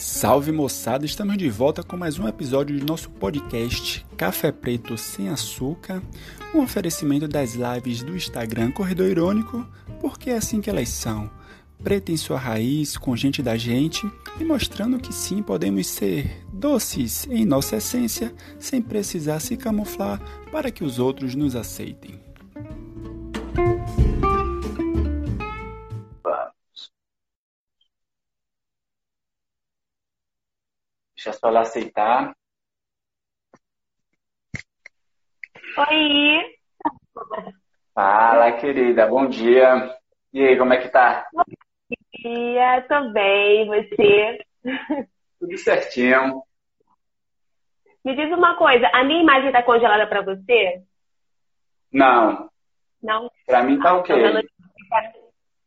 Salve moçada, estamos de volta com mais um episódio de nosso podcast Café Preto Sem Açúcar, um oferecimento das lives do Instagram Corredor Irônico, porque é assim que elas são, preta em sua raiz, com gente da gente e mostrando que sim podemos ser doces em nossa essência, sem precisar se camuflar para que os outros nos aceitem. Deixa só ela aceitar. Oi! Fala, querida. Bom dia. E aí, como é que tá? Bom dia, tô bem. você? Tudo certinho. Me diz uma coisa, a minha imagem tá congelada pra você? Não. Não? Pra mim tá ok.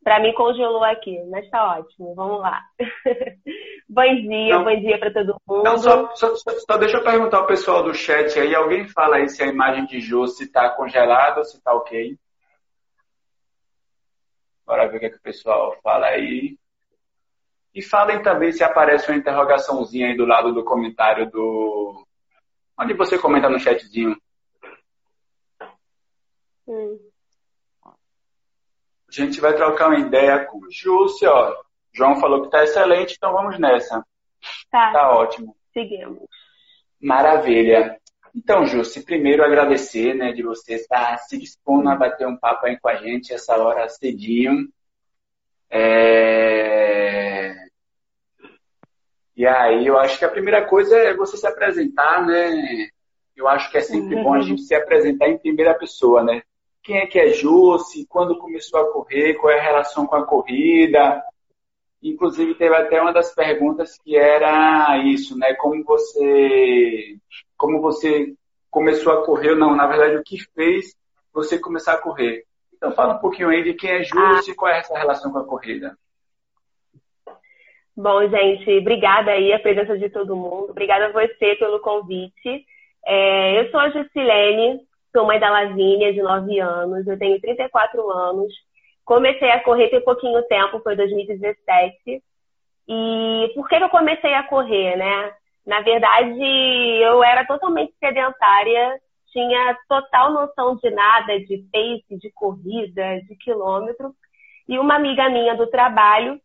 Pra mim congelou aqui, mas tá ótimo. Vamos lá. bom dia, Não. bom dia pra todo mundo. Não, só, só, só- só deixa eu perguntar ao pessoal do chat aí. Alguém fala aí se a imagem de Jô se tá congelada ou se tá ok. Bora ver o que, é que o pessoal fala aí. E falem também se aparece uma interrogaçãozinha aí do lado do comentário do. Onde você comenta no chatzinho. Hum. A gente vai trocar uma ideia com o Júcio, ó. João falou que tá excelente, então vamos nessa. Tá, Tá ótimo. seguimos. Maravilha. Então, Júcio, primeiro agradecer, né, de você estar se dispondo a bater um papo aí com a gente essa hora cedinho. É... E aí, eu acho que a primeira coisa é você se apresentar, né? Eu acho que é sempre bom a gente se apresentar em primeira pessoa, né? Quem é que é Júcio? Quando começou a correr? Qual é a relação com a corrida? Inclusive, teve até uma das perguntas que era isso, né? Como você, como você começou a correr, não, na verdade, o que fez você começar a correr? Então, fala um pouquinho aí de quem é Júcio e qual é essa relação com a corrida. Bom, gente, obrigada aí a presença de todo mundo. Obrigada a você pelo convite. É, eu sou a Jusilene, sou mãe da Lavínia, de 9 anos. Eu tenho 34 anos. Comecei a correr tem pouquinho tempo, foi 2017. E por que que eu comecei a correr, né? Na verdade, eu era totalmente sedentária, tinha total noção de nada, de pace, de corrida, de quilômetro. E uma amiga minha do trabalho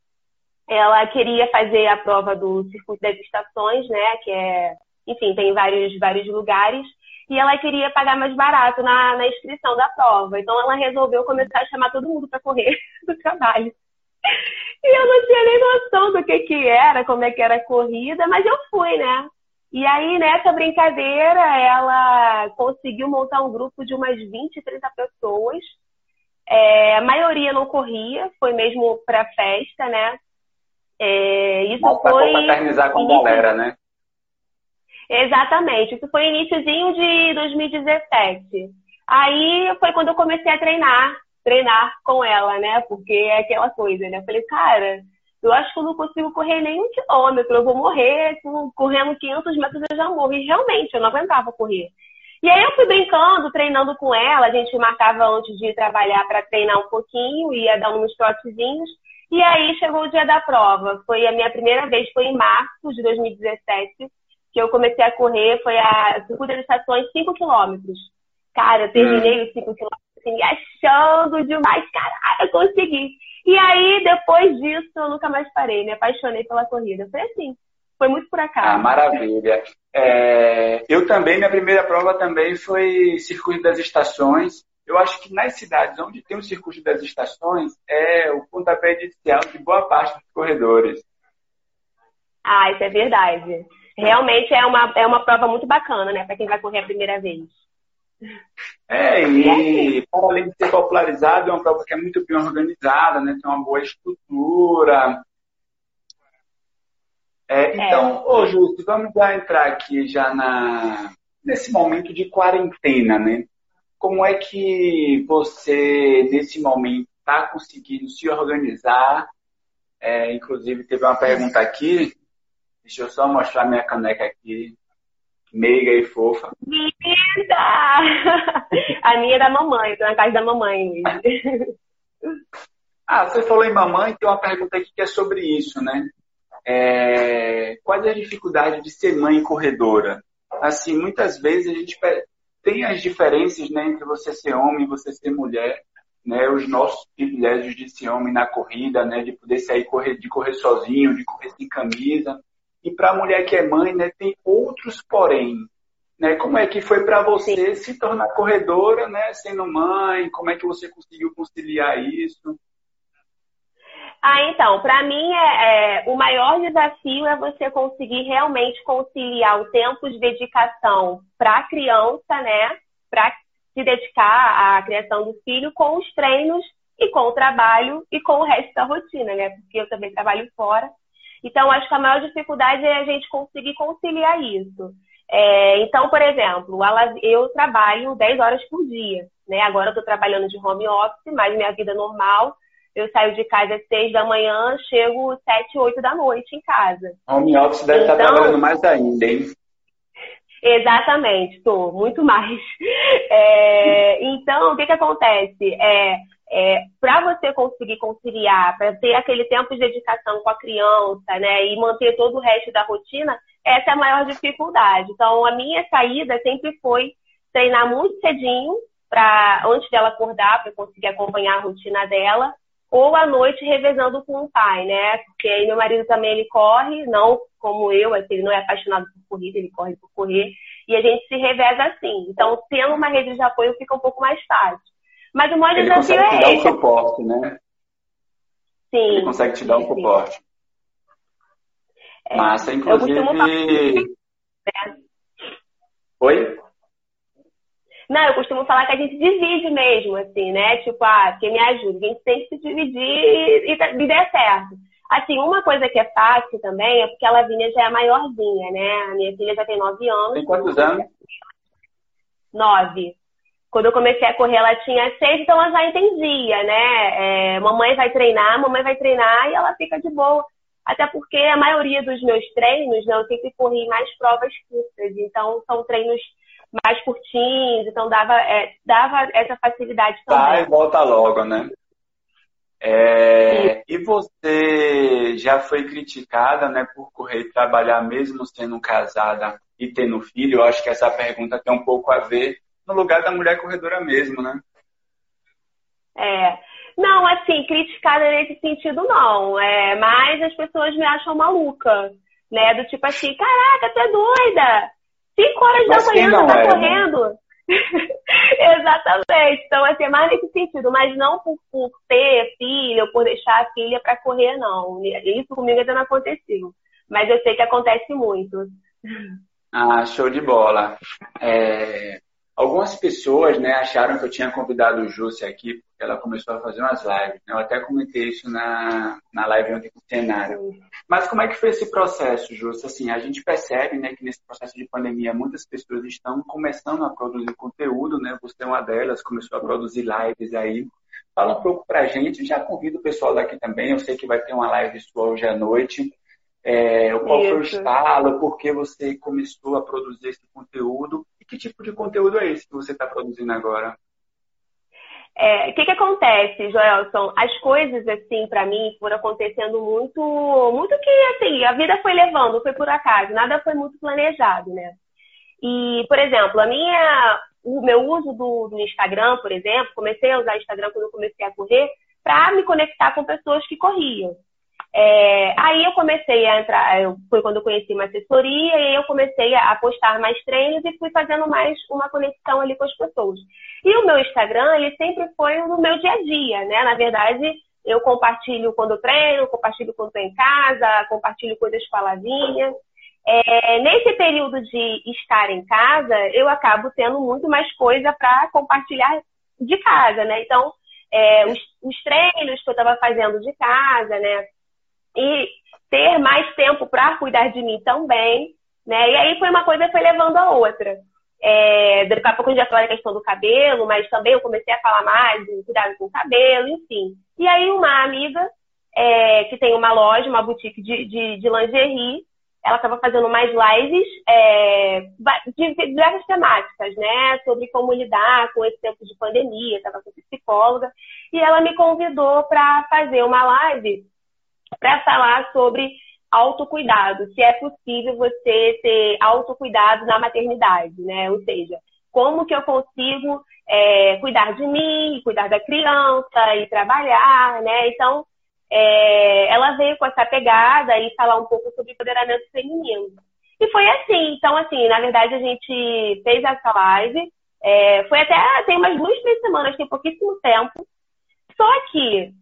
ela queria fazer a prova do circuito das estações, né? Que é, enfim, tem vários, vários lugares. E ela queria pagar mais barato na, na inscrição da prova. Então ela resolveu começar a chamar todo mundo para correr do trabalho. E eu não tinha nem noção do que que era, como é que era a corrida, mas eu fui, né? E aí, nessa brincadeira, ela conseguiu montar um grupo de umas 20, 30 pessoas. É, a maioria não corria, foi mesmo para festa, né? É, isso Mas pra foi. confraternizar com a galera, né? Exatamente, isso foi iníciozinho de 2017. Aí foi quando eu comecei a treinar, treinar com ela, né? Porque é aquela coisa, né? Eu falei, cara, eu acho que eu não consigo correr nem um quilômetro, eu vou morrer correndo 500 metros eu já morro. E realmente, eu não aguentava correr. E aí eu fui brincando, treinando com ela, a gente marcava antes de ir trabalhar para treinar um pouquinho, ia dar uns trotezinhos. E aí chegou o dia da prova. Foi a minha primeira vez, foi em março de 2017, que eu comecei a correr, foi a circuito das estações 5 quilômetros. Cara, eu terminei os 5 quilômetros assim, achando demais, caralho, eu consegui. E aí, depois disso, eu nunca mais parei, me apaixonei pela corrida. Foi assim, foi muito por acaso. Ah, maravilha. É, eu também, minha primeira prova também foi circuito das estações. Eu acho que nas cidades onde tem o circuito das estações é o pontapé inicial de boa parte dos corredores. Ah, isso é verdade. Realmente é uma, é uma prova muito bacana, né, para quem vai correr a primeira vez. É, e para além de ser popularizado, é uma prova que é muito bem organizada, né? Tem uma boa estrutura. É, então, ô Justo, vamos já entrar aqui já na, nesse momento de quarentena, né? Como é que você, nesse momento, está conseguindo se organizar? É, inclusive, teve uma pergunta aqui. Deixa eu só mostrar minha caneca aqui. Meiga e fofa. Linda! A minha é da mamãe, tô na casa da mamãe. Ah, você falou em mamãe, tem uma pergunta aqui que é sobre isso, né? é, quais as dificuldades de ser mãe corredora? Assim, muitas vezes a gente tem as diferenças né, entre você ser homem e você ser mulher, né, os nossos privilégios de ser homem na corrida, né, de poder sair correr, de correr sozinho, de correr sem camisa. E para a mulher que é mãe, né, tem outros porém. Né? Como é que foi para você Sim. se tornar corredora, né, sendo mãe? Como é que você conseguiu conciliar isso? Ah, então, para mim é, é, o maior desafio é você conseguir realmente conciliar o tempo de dedicação para a criança, né, para se dedicar à criação do filho com os treinos e com o trabalho e com o resto da rotina, né, porque eu também trabalho fora. Então, acho que a maior dificuldade é a gente conseguir conciliar isso. É, então, por exemplo, eu trabalho 10 horas por dia. Né? Agora eu estou trabalhando de home office, mas minha vida normal, eu saio de casa às 6 da manhã, chego 7, 8 da noite em casa. Home office deve então, estar trabalhando mais ainda, hein? Exatamente, estou, muito mais. É, então, o que, que acontece? É, é, para você conseguir conciliar, para ter aquele tempo de dedicação com a criança, né, e manter todo o resto da rotina, essa é a maior dificuldade. Então, a minha saída sempre foi treinar muito cedinho, para antes dela acordar, para conseguir acompanhar a rotina dela, ou à noite revezando com o pai, né? Porque aí meu marido também ele corre, não como eu, assim, ele não é apaixonado por corrida, ele corre por correr, e a gente se reveza assim. Então, tendo uma rede de apoio fica um pouco mais fácil. Mas o maior ele desafio é esse. Consegue te dar um suporte, né? Sim. Ele consegue te dar um suporte. É, Massa, inclusive. Falar... Oi? Não, eu costumo falar que a gente divide mesmo, assim, né? Tipo, ah, quem me ajuda. A gente tem que se dividir e, e, e der certo. Assim, uma coisa que é fácil também é porque a Lavínia já é maiorzinha, né? A minha filha já tem nove anos. Tem quantos anos? Nove. Quando eu comecei a correr, ela tinha seis, então ela já entendia, né? É, mamãe vai treinar, mamãe vai treinar e ela fica de boa. Até porque a maioria dos meus treinos, né, eu sempre corri mais provas curtas. Então, são treinos mais curtinhos, então dava, é, dava essa facilidade também. Tá, e volta logo, né? É, e você já foi criticada né, por correr e trabalhar mesmo sendo casada e tendo filho? Eu acho que essa pergunta tem um pouco a ver no lugar da mulher corredora mesmo, né? É. Não, assim, criticada nesse sentido não. É, mas as pessoas me acham maluca, né? Do tipo assim, caraca, tu é doida! Cinco horas mas da manhã tu tá é, né? correndo. Né? Exatamente. Então, assim, é mais nesse sentido, mas não por, por ter filha ou por deixar a filha para correr, não. Isso comigo ainda não aconteceu. Mas eu sei que acontece muito. Ah, show de bola. É, Algumas pessoas né, acharam que eu tinha convidado o Júcia aqui, porque ela começou a fazer umas lives. Né? Eu até comentei isso na, na live ontem com o cenário. Mas como é que foi esse processo, Júcia? Assim, a gente percebe né, que nesse processo de pandemia muitas pessoas estão começando a produzir conteúdo, né? Você é uma delas, começou a produzir lives aí. Fala um pouco pra gente, já convido o pessoal daqui também, eu sei que vai ter uma live sua hoje à noite. É, qual foi o estalo, por que você começou a produzir esse conteúdo que tipo de conteúdo é esse que você está produzindo agora? É, o que, que acontece, Joelson? As coisas, assim, para mim, foram acontecendo muito, muito que, assim, a vida foi levando, foi por acaso, nada foi muito planejado, né? E, por exemplo, a minha, o meu uso do, do Instagram, por exemplo, comecei a usar Instagram quando eu comecei a correr, para me conectar com pessoas que corriam. É, aí eu comecei a entrar, eu, foi quando eu conheci uma assessoria, e eu comecei a postar mais treinos e fui fazendo mais uma conexão ali com as pessoas. E o meu Instagram, ele sempre foi no meu dia a dia, né? Na verdade, eu compartilho quando treino, compartilho quando estou em casa, compartilho coisas com a Lavinha. É, nesse período de estar em casa, eu acabo tendo muito mais coisa para compartilhar de casa, né? Então, é, os, os treinos que eu estava fazendo de casa, né? E ter mais tempo para cuidar de mim também, né? E aí foi uma coisa foi levando a outra. É, daqui a pouco a gente vai falar da questão do cabelo, mas também eu comecei a falar mais do cuidado com o cabelo, enfim. E aí uma amiga é, que tem uma loja, uma boutique de, de, de lingerie, ela estava fazendo mais lives é, de diversas temáticas, né? Sobre como lidar com esse tempo de pandemia, estava com psicóloga, e ela me convidou para fazer uma live para falar sobre autocuidado, se é possível você ter autocuidado na maternidade, né? Ou seja, como que eu consigo é, cuidar de mim, cuidar da criança e trabalhar, né? Então, é, ela veio com essa pegada e falar um pouco sobre empoderamento feminino. E foi assim, então assim, na verdade a gente fez essa live, é, foi até, tem umas duas, três semanas, tem pouquíssimo tempo, só que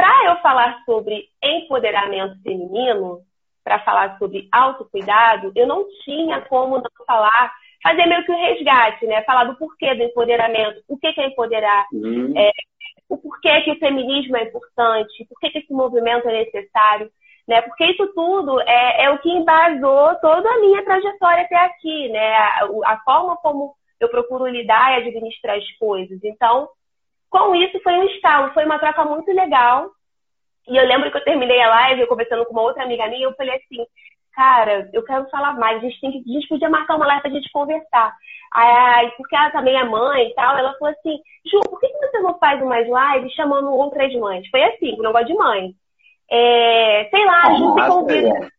para eu falar sobre empoderamento feminino, para falar sobre autocuidado, eu não tinha como não falar, fazer meio que um resgate, né? Falar do porquê do empoderamento, o que é empoderar, uhum. é, o porquê que o feminismo é importante, por que esse movimento é necessário, né? Porque isso tudo é, é, o que embasou toda a minha trajetória até aqui, né? A, a, forma como eu procuro lidar e administrar as coisas. Então, com isso foi um estalo, foi uma troca muito legal. E eu lembro que eu terminei a live, eu conversando com uma outra amiga minha, eu falei assim, cara, eu quero falar mais, a gente, tem que, a gente podia marcar uma live pra gente conversar. Aí, porque ela também é mãe e tal, ela falou assim, Ju, por que você não faz umas lives chamando outras mães? Foi assim, o negócio de mãe. É, sei lá, a Ju se convida.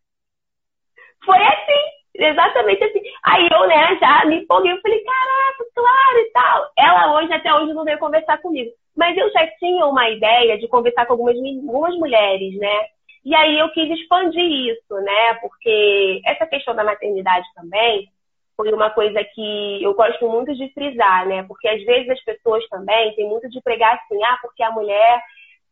Foi assim, exatamente assim. Aí eu, né, já me empolguei, eu falei, caraca, claro e tal. Ela hoje, até hoje, não veio conversar comigo. Mas eu já tinha uma ideia de conversar com algumas, algumas mulheres, né? E aí eu quis expandir isso, né? Porque essa questão da maternidade também foi uma coisa que eu gosto muito de frisar, né? Porque às vezes as pessoas também têm muito de pregar assim, ah, porque a mulher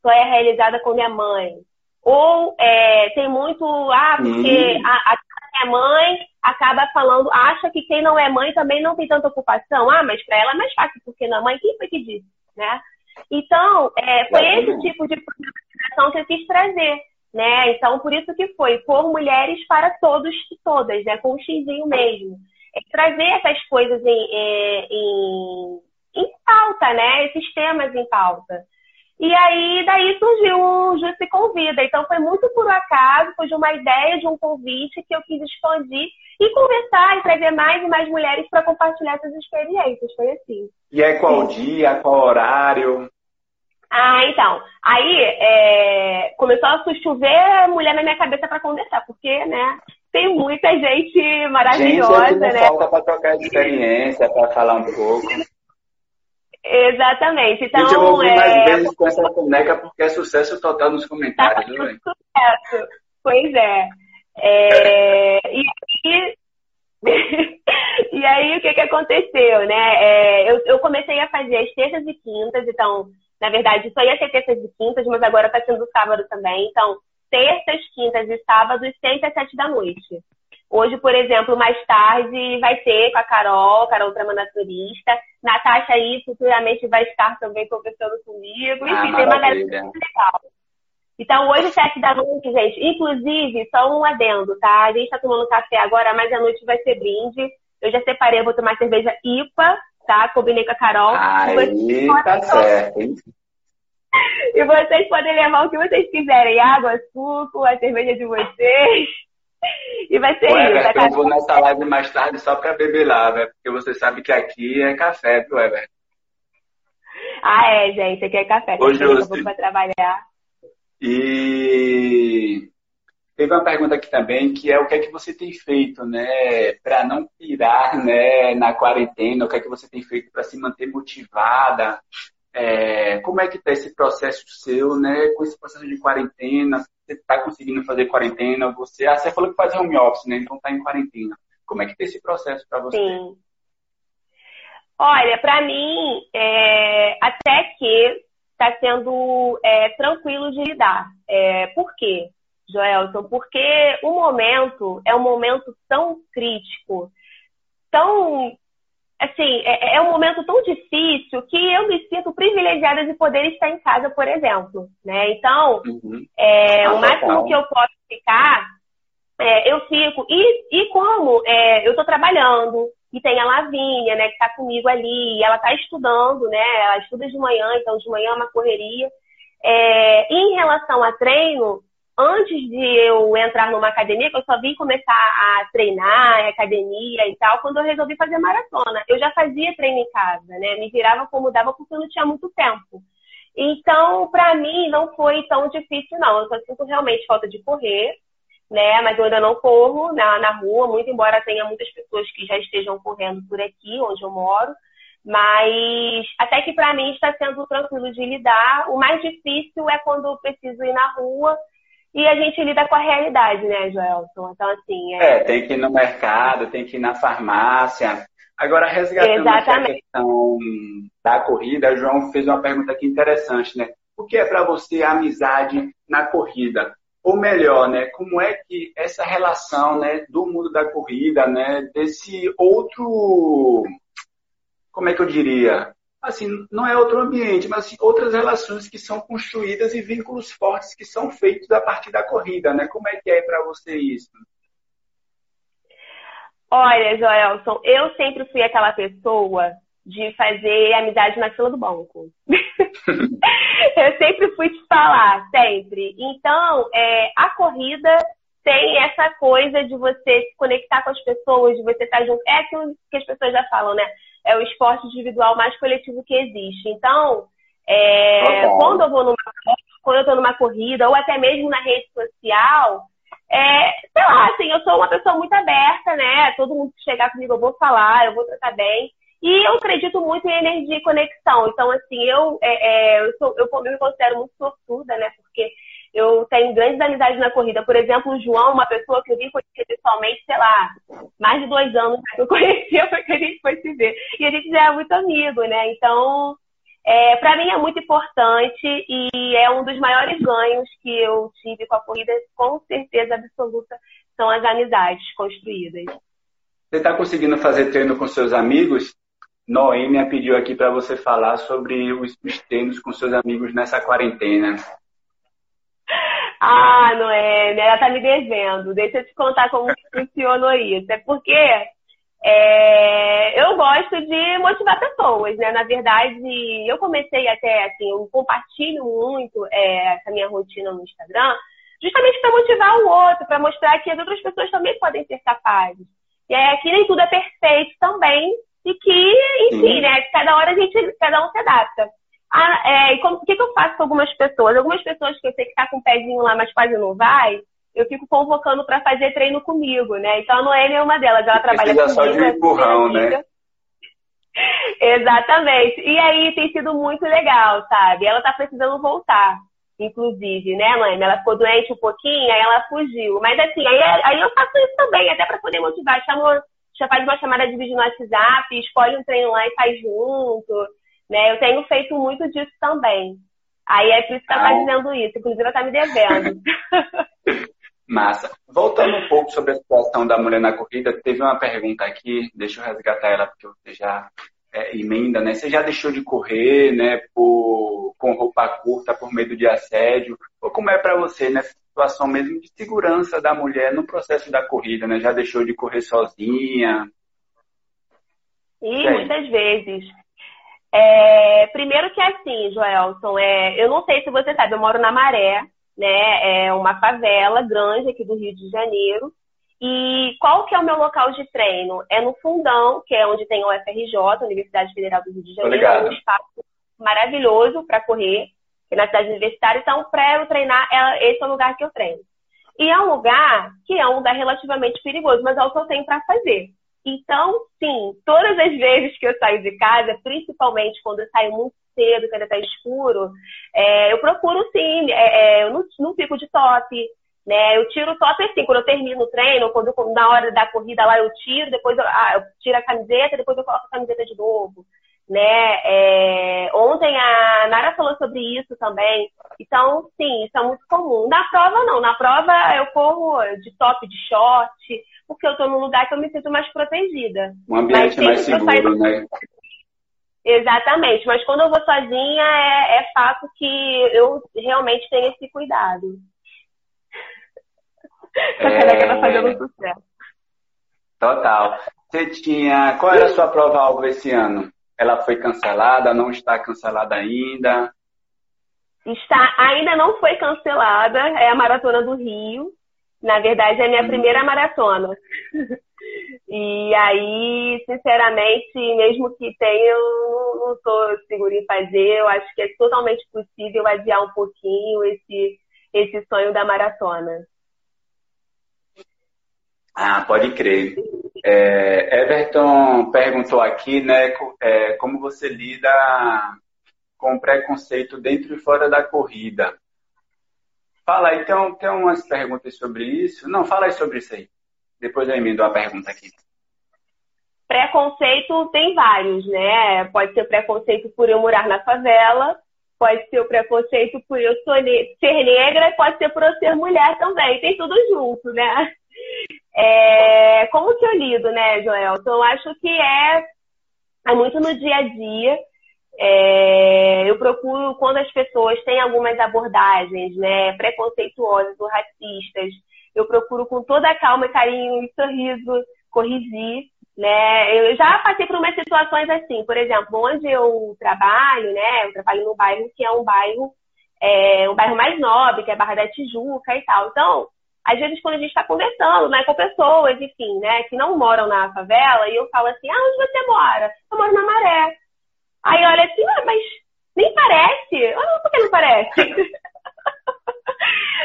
só é realizada com minha mãe. Ou é, tem muito, ah, porque uhum. a, a é mãe acaba falando, acha que quem não é mãe também não tem tanta ocupação. Ah, mas para ela é mais fácil porque não é mãe. Quem foi que disse, né? Então, é, foi esse tipo de programação que eu quis trazer, né? Então, por isso que foi por mulheres para todos e todas, né? Com um xizinho mesmo. É trazer essas coisas em, é, em, em pauta, né? Esses temas em pauta. E aí, daí surgiu o Ju se Convida. Então, foi muito por acaso, foi de uma ideia, de um convite que eu quis expandir e conversar e trazer mais e mais mulheres para compartilhar essas experiências. Foi assim. E é qual dia, qual horário? Ah, então. Aí, é... começou a chover mulher na minha cabeça para conversar, porque, né, tem muita gente maravilhosa, gente, né? falta para trocar experiência, para falar um pouco. Exatamente. Então, Gente, eu ouvir é... mais vezes com essa boneca porque é sucesso total nos comentários, tá né? Sucesso. Pois é. é... E, aí... e aí, o que, que aconteceu, né? É, eu, eu comecei a fazer as terças e quintas, então, na verdade, só ia ser terças e quintas, mas agora está sendo sábado também. Então, terças, quintas e sábados, seis às sete da noite. Hoje, por exemplo, mais tarde vai ser com a Carol, Carol Trama Naturista. Natasha aí futuramente vai estar também conversando comigo. Ah, Enfim, tem uma galera muito legal. Então, hoje, sete da noite, gente. Inclusive, só um adendo, tá? A gente tá tomando café agora, mas à noite vai ser brinde. Eu já separei, vou tomar cerveja IPA, tá? Combinei com a Carol. Aí, tá certo, hein? E vocês podem levar o que vocês quiserem. Água, suco, a cerveja de vocês. E vai ser Ué, isso. Everton, eu vou nessa live mais tarde só pra beber lá, velho. Porque você sabe que aqui é café, viu, Everton? Ah, é, gente. Aqui é café. Hoje eu vou pra trabalhar. E teve uma pergunta aqui também, que é o que é que você tem feito, né, para não pirar, né, na quarentena, o que é que você tem feito para se manter motivada, é, como é que está esse processo seu, né, com esse processo de quarentena, você está conseguindo fazer quarentena, você, ah, você falou que faz home office, né, então está em quarentena, como é que está esse processo para você? Sim. Olha, para mim, é, até que está sendo é, tranquilo de lidar. É, por quê, Joelson? Porque o momento é um momento tão crítico, tão assim, é, é, um momento tão difícil que eu me sinto privilegiada de poder estar em casa, por exemplo, né? Então, uhum. é, ah, o máximo que eu posso ficar, é, eu fico. E, e como é, eu estou trabalhando, e tem a Lavínia, né, que está comigo ali, e ela está estudando, né? Ela estuda de manhã, então de manhã é uma correria. É, em relação a treino, antes de eu entrar numa academia, que eu só vim começar a treinar em academia e tal, quando eu resolvi fazer maratona. Eu já fazia treino em casa, né? Me virava como dava porque eu não tinha muito tempo. Então, para mim, não foi tão difícil, não. Eu só sinto realmente falta de correr. né? Mas eu ainda não corro na, na rua, muito embora tenha muitas pessoas que já estejam correndo por aqui, onde eu moro. Mas até que para mim está sendo tranquilo de lidar. O mais difícil é quando eu preciso ir na rua e a gente lida com a realidade, né, Joelson? Então, assim. É... é, tem que ir no mercado, tem que ir na farmácia. Agora, resgatando a questão da corrida, o João fez uma pergunta aqui interessante, né? O que é para você a amizade na corrida? Ou melhor, né, como é que essa relação, né, do mundo da corrida, né, desse outro, como é que eu diria, assim, não é outro ambiente, mas assim, outras relações que são construídas e vínculos fortes que são feitos a partir da corrida, né? Como é que é para você isso? Olha, Joelson, eu sempre fui aquela pessoa de fazer amizade na fila do banco. eu sempre fui te falar, sempre. Então, é, a corrida tem essa coisa de você se conectar com as pessoas, de você estar junto. É aquilo que as pessoas já falam, né? É o esporte individual mais coletivo que existe. Então, é, quando eu vou numa quando eu estou numa corrida, ou até mesmo na rede social, é, sei lá, assim, eu sou uma pessoa muito aberta, né? Todo mundo que chegar comigo, eu vou falar, eu vou tratar bem. E eu acredito muito em energia e conexão. Então, assim, eu, é, é, eu, sou, eu, eu me considero muito sortuda, né? Porque eu tenho grandes amizades na corrida. Por exemplo, o João, uma pessoa que eu vim conhecer pessoalmente, sei lá, mais de dois anos que eu conhecia, foi que a gente foi se ver. E a gente já é muito amigo, né? Então, é, para mim é muito importante e é um dos maiores ganhos que eu tive com a corrida, com certeza absoluta, são as amizades construídas. Você está conseguindo fazer treino com seus amigos? Noêmia pediu aqui para você falar sobre os, treinos com seus amigos nessa quarentena. Ah, Noêmia, ela tá me devendo. Deixa eu te contar como funcionou isso. É porque é, eu gosto de motivar pessoas, né? Na verdade, eu comecei até, assim, eu compartilho muito é, essa minha rotina no Instagram, justamente para motivar o outro, para mostrar que as outras pessoas também podem ser capazes. E é que nem tudo é perfeito também, e que, enfim, né? Cada hora a gente, cada um se adapta. Ah, é, e o que, que eu faço com algumas pessoas? Algumas pessoas que eu sei que tá com o pezinho lá, mas quase não vai, eu fico convocando para fazer treino comigo, né? Então a Noemi é uma delas, ela trabalha comigo. só de empurrão, né? Exatamente. E aí tem sido muito legal, sabe? Ela tá precisando voltar, inclusive, né, Noemi? Ela ficou doente um pouquinho, aí ela fugiu. Mas assim, aí, aí eu faço isso também, até para poder motivar. Chamo já faz uma chamada de vídeo no WhatsApp, escolhe um treino lá e faz junto. Né? Eu tenho feito muito disso também. Aí é por isso que ela está dizendo isso. Inclusive, ela está me devendo. Massa. Voltando um pouco sobre a situação da mulher na corrida, teve uma pergunta aqui, deixa eu resgatar ela, porque você já é, emenda, né? Você já deixou de correr, né, por, com roupa curta por medo de assédio? Ou como é para você, né? situação mesmo de segurança da mulher no processo da corrida, né? Já deixou de correr sozinha? E muitas vezes. É, primeiro que é assim, Joelson, é, eu não sei se você sabe, eu moro na Maré, né? É uma favela grande aqui do Rio de Janeiro. E qual que é o meu local de treino? É no Fundão, que é onde tem o UFRJ, Universidade Federal do Rio de Janeiro. É um espaço maravilhoso para correr na cidade universitária. Então, para eu treinar, é, esse é o lugar que eu treino. E é um lugar que é um lugar relativamente perigoso, mas é o que eu tenho para fazer. Então, sim, todas as vezes que eu saio de casa, principalmente quando eu saio muito cedo, que ainda está escuro, é, eu procuro sim, é, é, eu não, não fico de top, né? Eu tiro o top assim, quando eu termino o treino, quando na hora da corrida lá eu tiro, depois eu, ah, eu tiro a camiseta, depois eu coloco a camiseta de novo né? É, ontem a Nara falou sobre isso também. Então, sim, isso é muito comum. Na prova, não. Na prova, eu corro de top, de short, porque eu estou num lugar que eu me sinto mais protegida. Um ambiente mais seguro, né? Exatamente. Mas quando eu vou sozinha, é, é fato que eu realmente tenho esse cuidado. É... tá fazendo sucesso. Total. Você tinha. Qual era a sua prova-alvo esse ano? Ela foi cancelada, não está cancelada ainda? Está, ainda não foi cancelada, é a Maratona do Rio. Na verdade, é a minha hum. primeira maratona. e aí, sinceramente, mesmo que tenha, eu não estou segura em fazer. Eu acho que é totalmente possível adiar um pouquinho esse, esse sonho da maratona. Ah, pode crer. É, Everton perguntou aqui, né, é, como você lida com preconceito dentro e fora da corrida. Fala aí, tem, tem umas perguntas sobre isso? Não, fala aí sobre isso aí. Depois eu emendo uma pergunta aqui. Preconceito tem vários, né? Pode ser preconceito por eu morar na favela, pode ser o preconceito por eu ser negra, pode ser por eu ser mulher também. Tem tudo junto, né? É, como que eu lido, né, Joel? Então, eu acho que é, é muito no dia a dia. É, eu procuro, quando as pessoas têm algumas abordagens né, preconceituosas ou racistas, eu procuro com toda a calma carinho e sorriso corrigir. Né? Eu já passei por umas situações assim, por exemplo, onde eu trabalho, né? Eu trabalho no bairro que é um bairro, é, um bairro mais nobre, que é Barra da Tijuca e tal. Então, às vezes quando a gente está conversando né, com pessoas, enfim, né, que não moram na favela, e eu falo assim, ah, onde você mora? Eu moro na Maré. Aí olha assim, ah, mas nem parece. Ah, por que não parece?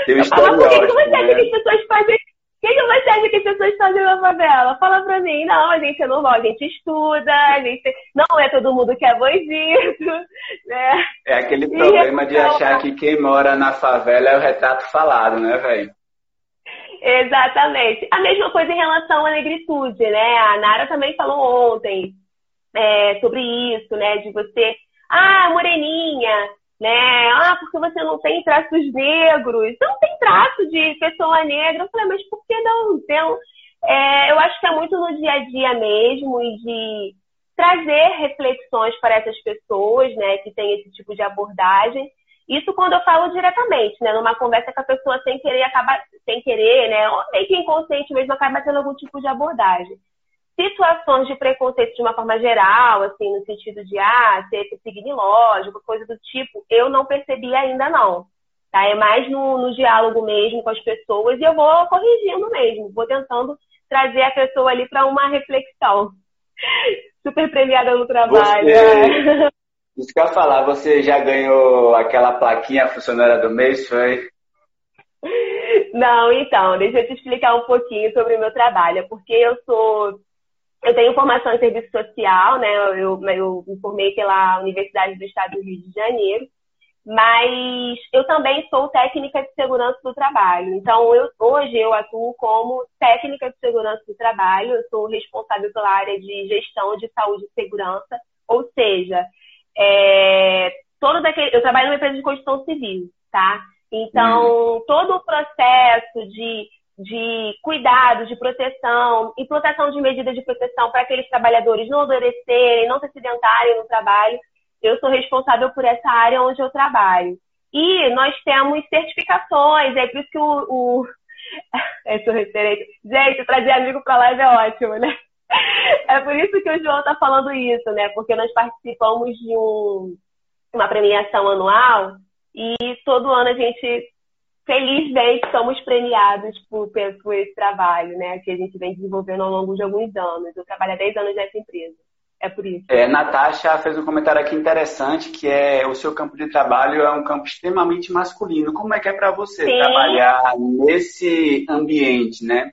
Eu, eu falo, por que, que você acha que as pessoas fazem o que, que você acha que as pessoas fazem na favela? Fala pra mim. Não, a gente é normal, a gente estuda, a gente não é todo mundo que é bandido, né? É aquele problema de achar que quem mora na favela é o retrato falado, né, velho? Exatamente. A mesma coisa em relação à negritude, né? A Nara também falou ontem é, sobre isso, né? De você, ah, moreninha, né? Ah, porque você não tem traços negros. Não tem traço de pessoa negra. Eu falei, mas por que não? Então, é, eu acho que é muito no dia a dia mesmo e de trazer reflexões para essas pessoas, né? Que têm esse tipo de abordagem isso quando eu falo diretamente, né? Numa conversa que a pessoa sem querer acaba, sem querer, né? Ou meio que inconsciente mesmo acaba tendo algum tipo de abordagem. Situações de preconceito de uma forma geral, assim, no sentido de, ah, ser signológico, coisa do tipo, eu não percebi ainda não. Tá? É mais no, no diálogo mesmo com as pessoas e eu vou corrigindo mesmo, vou tentando trazer a pessoa ali para uma reflexão. Super premiada no trabalho. Você... Isso que eu ia falar, você já ganhou aquela plaquinha funcionária do mês, foi? Não, então, deixa eu te explicar um pouquinho sobre o meu trabalho, porque eu sou. Eu tenho formação em serviço social, né? Eu, eu me formei pela Universidade do Estado do Rio de Janeiro, mas eu também sou técnica de segurança do trabalho. Então, eu, hoje eu atuo como técnica de segurança do trabalho, eu sou responsável pela área de gestão de saúde e segurança, ou seja, é, todo daquele, eu trabalho numa empresa de construção civil, tá? Então, uhum. todo o processo de, de cuidado, de proteção, implantação de medidas de proteção para aqueles trabalhadores não adoecerem, não se acidentarem no trabalho, eu sou responsável por essa área onde eu trabalho. E nós temos certificações, é por isso que o. o... é referente. Gente, trazer amigo para live é ótimo, né? É por isso que o João está falando isso, né? Porque nós participamos de um, uma premiação anual e todo ano a gente, felizmente, somos premiados por, por esse trabalho, né? Que a gente vem desenvolvendo ao longo de alguns anos. Eu trabalho há 10 anos nessa empresa. É por isso. É, Natasha fez um comentário aqui interessante, que é o seu campo de trabalho é um campo extremamente masculino. Como é que é para você Sim. trabalhar nesse ambiente, né?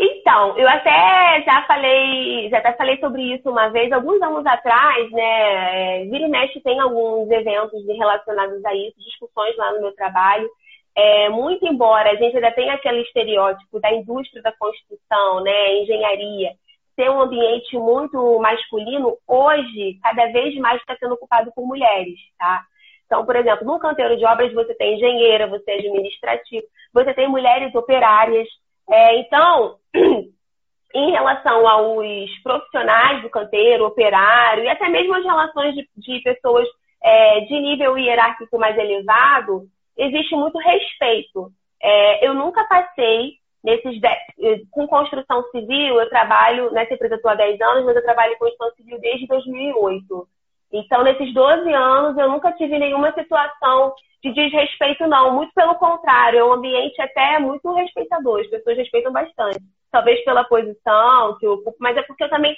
Então, eu até já falei, já até falei sobre isso uma vez, alguns anos atrás, né? É, vira e mexe tem alguns eventos relacionados a isso, discussões lá no meu trabalho. É, muito embora a gente ainda tenha aquele estereótipo da indústria da construção, né, engenharia, ser um ambiente muito masculino, hoje, cada vez mais está sendo ocupado por mulheres, tá? Então, por exemplo, no canteiro de obras você tem engenheira, você é administrativo, você tem mulheres operárias, é, então, em relação aos profissionais do canteiro, operário, e até mesmo as relações de, de pessoas é, de nível hierárquico mais elevado, existe muito respeito. É, eu nunca passei nesses de... com construção civil, eu trabalho nessa empresa estou há 10 anos, mas eu trabalho em construção civil desde 2008. Então, nesses 12 anos, eu nunca tive nenhuma situação de desrespeito, não. Muito pelo contrário, é um ambiente até muito respeitador. As pessoas respeitam bastante. Talvez pela posição que eu ocupo, mas é porque eu também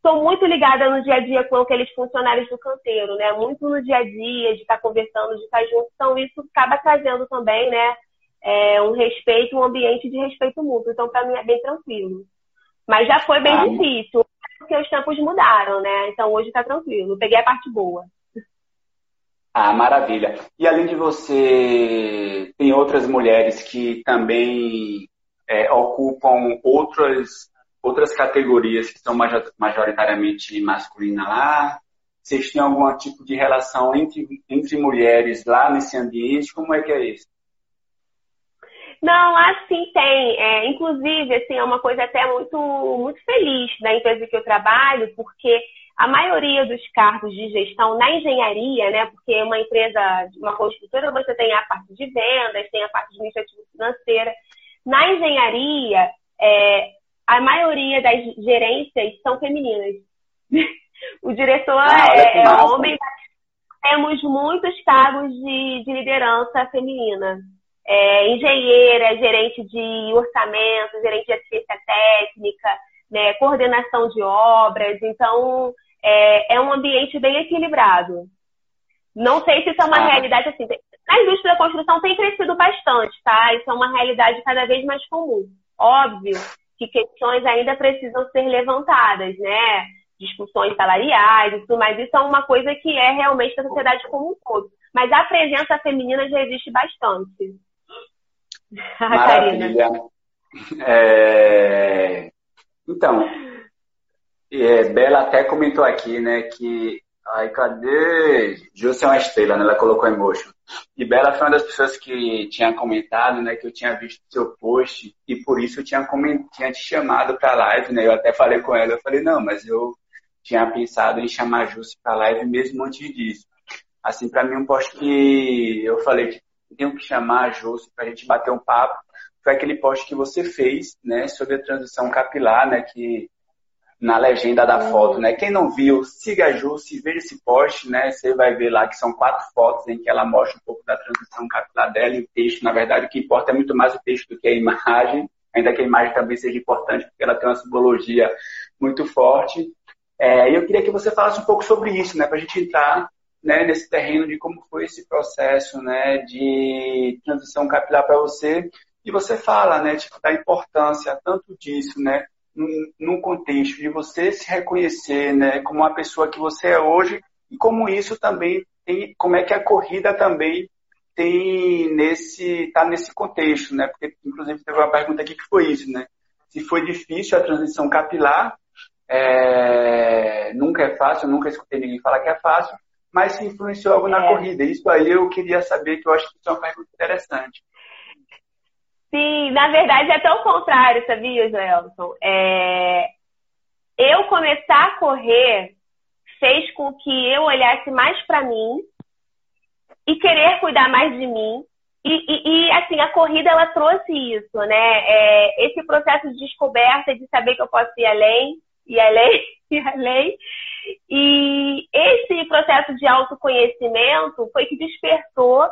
sou muito ligada no dia a dia com aqueles funcionários do canteiro, né? Muito no dia a dia, de estar conversando, de estar junto. Então, isso acaba trazendo também, né? é, um respeito, um ambiente de respeito mútuo. Então, para mim é bem tranquilo. Mas já foi bem ah, difícil, porque os tempos mudaram, né? Então hoje está tranquilo. Peguei a parte boa. Ah, maravilha. E além de você, tem outras mulheres que também é, ocupam outras, outras categorias que são majoritariamente masculinas lá? Vocês têm algum tipo de relação entre, entre mulheres lá nesse ambiente? Como é que é isso? Não, assim tem. É, inclusive, assim, é uma coisa até muito, muito feliz da empresa que eu trabalho, porque a maioria dos cargos de gestão na engenharia, né? Porque uma empresa, uma construtora, você tem a parte de vendas, tem a parte administrativa financeira. Na engenharia, é, a maioria das gerências são femininas. o diretor ah, é, é homem, temos muitos cargos de, de liderança feminina é, engenheira, gerente de orçamento, gerente de assistência técnica, né, coordenação de obras. Então, é, é, um ambiente bem equilibrado. Não sei se isso é uma ah. realidade assim. Na indústria da construção tem crescido bastante, tá? Isso é uma realidade cada vez mais comum. Óbvio que questões ainda precisam ser levantadas, né? Discussões salariais tudo mais. Isso é uma coisa que é realmente da sociedade como um todo. Mas a presença feminina já existe bastante. Maravilha. É... Então, é, Bela até comentou aqui, né, que. Ai, cadê? Júcia é uma estrela, né? Ela colocou emotion. E Bela foi uma das pessoas que tinha comentado, né, que eu tinha visto seu post e por isso eu tinha, coment... tinha te chamado para live, né? Eu até falei com ela, eu falei, não, mas eu tinha pensado em chamar a Júcia para live mesmo antes disso. Assim, para mim, um post que eu falei que tenho que chamar a Josi para a gente bater um papo, foi aquele post que você fez, né, sobre a transição capilar, né, que na legenda da foto, né? Quem não viu, siga a Josi, veja esse post, né? Você vai ver lá que são quatro fotos em que ela mostra um pouco da transição capilar dela e o texto, na verdade, o que importa é muito mais o texto do que a imagem, ainda que a imagem também seja importante, porque ela tem uma simbologia muito forte. É, eu queria que você falasse um pouco sobre isso, né? Para a gente entrar né, nesse terreno de como foi esse processo né, de transição capilar para você. E você fala né, tipo, da importância tanto disso, né, num contexto de você se reconhecer né, como uma pessoa que você é hoje e como isso também tem, como é que a corrida também tem nesse, tá nesse contexto, né? Porque, inclusive, teve uma pergunta aqui que foi isso, né? Se foi difícil a transição capilar, é, nunca é fácil, nunca escutei ninguém falar que é fácil, mas se influenciou algo é. na corrida. Isso aí eu queria saber, que eu acho que isso é uma pergunta interessante. Sim, na verdade é até o contrário, sabia, Joelson? É... Eu começar a correr fez com que eu olhasse mais para mim e querer cuidar mais de mim. E, e, e, assim, a corrida ela trouxe isso, né? É, esse processo de descoberta, de saber que eu posso ir além, e além, e além. E esse processo de autoconhecimento foi que despertou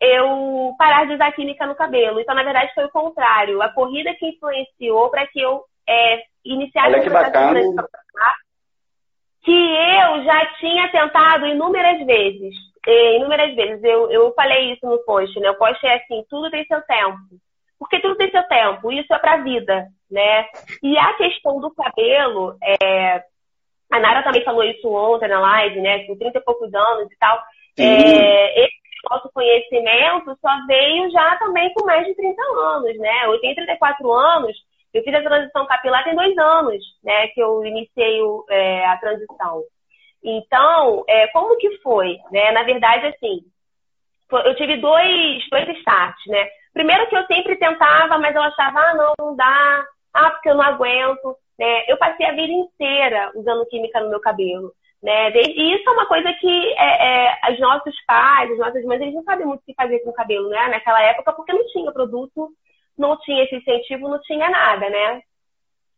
eu parar de usar química no cabelo. Então, na verdade, foi o contrário. A corrida que influenciou para que eu é, iniciasse o processo de que eu já tinha tentado inúmeras vezes. Inúmeras vezes. Eu, eu falei isso no post, né? O post é assim, tudo tem seu tempo. Porque tudo tem seu tempo. Isso é pra vida, né? E a questão do cabelo, é, a Nara também falou isso ontem na live, né? Com 30 e poucos anos e tal. É, esse autoconhecimento só veio já também com mais de 30 anos, né? Eu tenho 34 anos, eu fiz a transição capilar tem dois anos, né? Que eu iniciei o, é, a transição. Então, é, como que foi? Né? Na verdade, assim, eu tive dois, dois starts, né? Primeiro que eu sempre tentava, mas eu achava, ah, não, não dá, ah, porque eu não aguento. Né? Eu passei a vida inteira usando química no meu cabelo. Né? E isso é uma coisa que é, é, os nossos pais, as nossas mães, eles não sabem muito o que fazer com o cabelo, né? Naquela época, porque não tinha produto, não tinha esse incentivo, não tinha nada, né?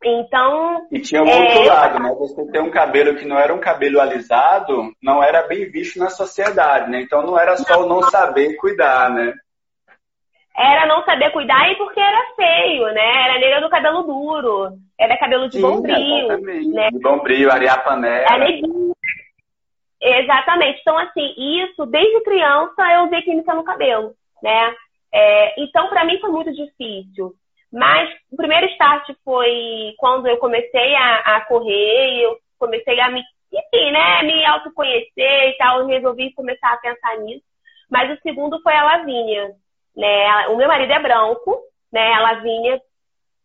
Então. E tinha um é, outro lado, né? Você ter um cabelo que não era um cabelo alisado, não era bem visto na sociedade, né? Então não era só o não saber cuidar, né? Era não saber cuidar e porque era feio, né? Era nega do cabelo duro, era cabelo de Sim, bombril. Né? De bombril, areapanela. Exatamente. Então, assim, isso, desde criança, eu usei química no cabelo, né? É, então, para mim foi muito difícil. Mas o primeiro start foi quando eu comecei a, a correr, eu comecei a me, enfim, né, me autoconhecer e tal, eu resolvi começar a pensar nisso. Mas o segundo foi a Lavínia, né? O meu marido é branco, né? A Lavínia,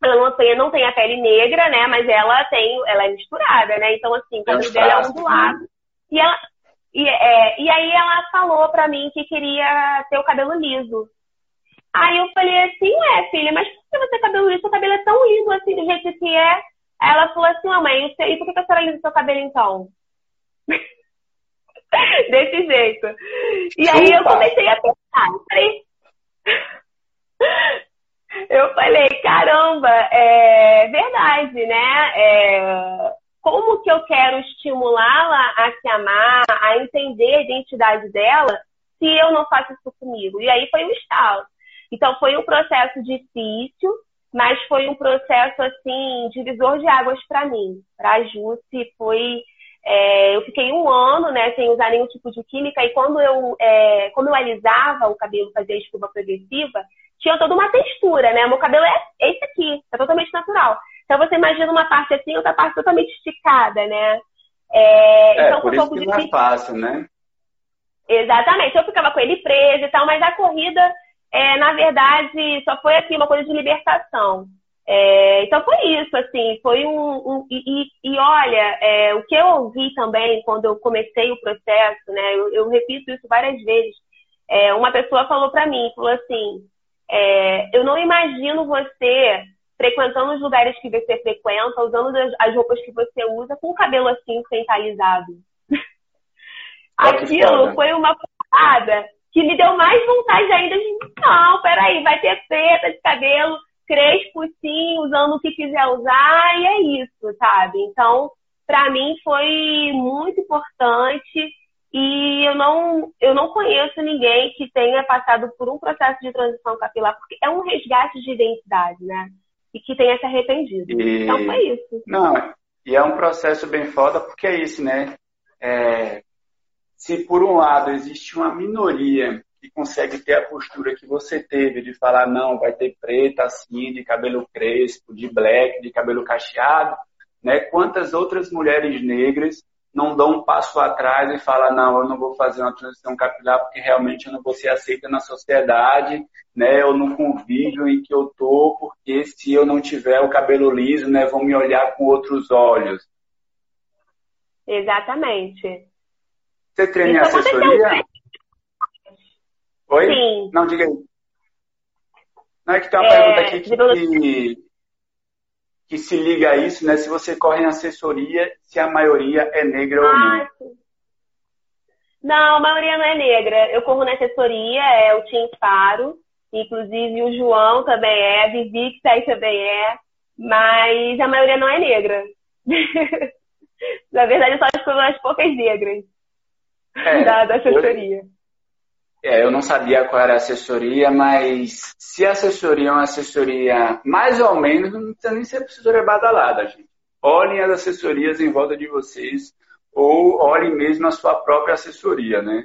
ela não tem, não tem a pele negra, né? Mas ela tem, ela é misturada, né? Então, assim, o cabelo dela é ondulado. Né? E, ela, e, é, e aí ela falou pra mim que queria ter o cabelo liso. Aí eu falei assim, é, filha, mas por que você tem cabelo liso? Seu cabelo é tão liso assim, do jeito que é. Aí ela falou assim, mamãe, e por que a senhora lisa seu cabelo então? Desse jeito. E aí eu comecei a pensar, eu falei. Eu falei, caramba, é verdade, né? É, como que eu quero estimulá-la a se amar, a entender a identidade dela, se eu não faço isso comigo? E aí foi um estalo. Então foi um processo difícil, mas foi um processo assim divisor de águas para mim. Para a Jussi foi é, eu fiquei um ano, né, sem usar nenhum tipo de química e quando eu é, como eu alisava o cabelo, fazia a escova progressiva, tinha toda uma textura, né? Meu cabelo é esse aqui, é totalmente natural. Então você imagina uma parte assim, outra parte totalmente esticada, né? É, é então, por isso um que não é fácil, né? Exatamente. Eu ficava com ele preso e tal, mas a corrida é, na verdade, só foi aqui uma coisa de libertação. É, então foi isso, assim, foi um. um e, e, olha, é, o que eu ouvi também quando eu comecei o processo, né? Eu, eu repito isso várias vezes. É, uma pessoa falou para mim, falou assim, é, eu não imagino você frequentando os lugares que você frequenta, usando as roupas que você usa, com o cabelo assim, centralizado. Aquilo foi uma parada que me deu mais vontade ainda de, não, peraí, vai ter preta de cabelo, crespo sim, usando o que quiser usar, e é isso, sabe? Então, para mim foi muito importante e eu não, eu não conheço ninguém que tenha passado por um processo de transição capilar, porque é um resgate de identidade, né? E que tenha se arrependido. E... Então foi isso. Não, e é um processo bem foda, porque é isso, né? É, se por um lado existe uma minoria que consegue ter a postura que você teve de falar não, vai ter preta assim, de cabelo crespo, de black, de cabelo cacheado, né? Quantas outras mulheres negras não dão um passo atrás e falam não, eu não vou fazer uma transição capilar porque realmente eu não vou ser aceita na sociedade, né? Ou no convívio em que eu tô, porque se eu não tiver o cabelo liso, né, vão me olhar com outros olhos. Exatamente. Você treina em assessoria? Oi? Sim. Não, diga aí. Não, é que tem uma é, pergunta aqui que, que, que, se liga a isso, né? Se você corre em assessoria, se a maioria é negra ah, ou não. Sim. Não, a maioria não é negra. Eu corro na assessoria, é o Tim Faro. Inclusive o João também é, a Vivi que tá aí também é. Mas a maioria não é negra. na verdade, só as poucas negras é, da, da, assessoria. Eu, é, eu não sabia qual era a assessoria, mas se a assessoria é uma assessoria mais ou menos, não precisa nem ser assessoria badalada, gente. Olhem as assessorias em volta de vocês ou olhem mesmo a sua própria assessoria, né?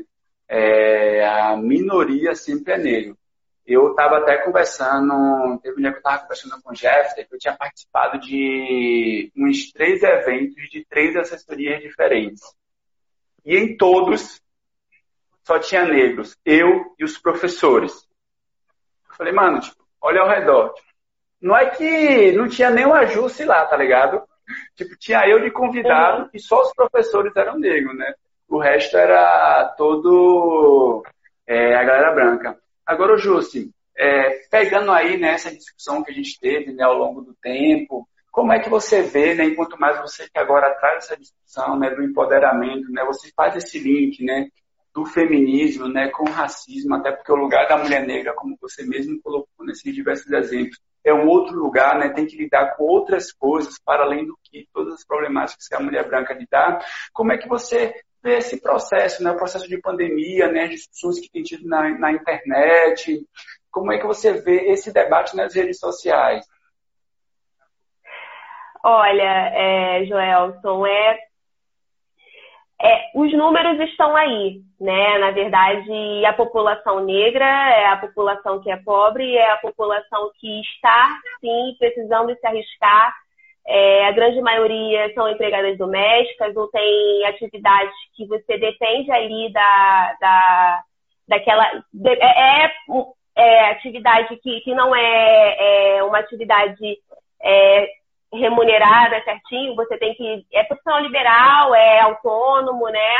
É, a minoria sempre é negro. Eu estava até conversando, teve um dia que eu estava conversando com o Jeff, que eu tinha participado de uns três eventos de três assessorias diferentes. E em todos só tinha negros, eu e os professores. Eu falei, mano, tipo, olha ao redor. Tipo, não é que não tinha nenhum ajuste lá, tá ligado? Tipo, tinha eu de convidado e só os professores eram negros, né? O resto era todo é, a galera branca. Agora, Jussi, é, pegando aí nessa né, discussão que a gente teve né, ao longo do tempo, como é que você vê, né, enquanto mais você que agora traz essa discussão né, do empoderamento, né, você faz esse link né, do feminismo né, com o racismo, até porque o lugar da mulher negra, como você mesmo colocou nesses diversos exemplos, é um outro lugar, né, tem que lidar com outras coisas para além do que todas as problemáticas que a mulher branca lidar. Como é que você vê esse processo, né, o processo de pandemia, né, as discussões que tem tido na, na internet? Como é que você vê esse debate nas redes sociais? Olha, é, Joelson, é. É, os números estão aí, né? Na verdade, a população negra é a população que é pobre, é a população que está, sim, precisando se arriscar. É, a grande maioria são empregadas domésticas ou tem atividades que você depende ali da, da daquela é, é, é, atividade que, que não é, é uma atividade é, remunerada certinho, você tem que. É profissional liberal, é autônomo, né?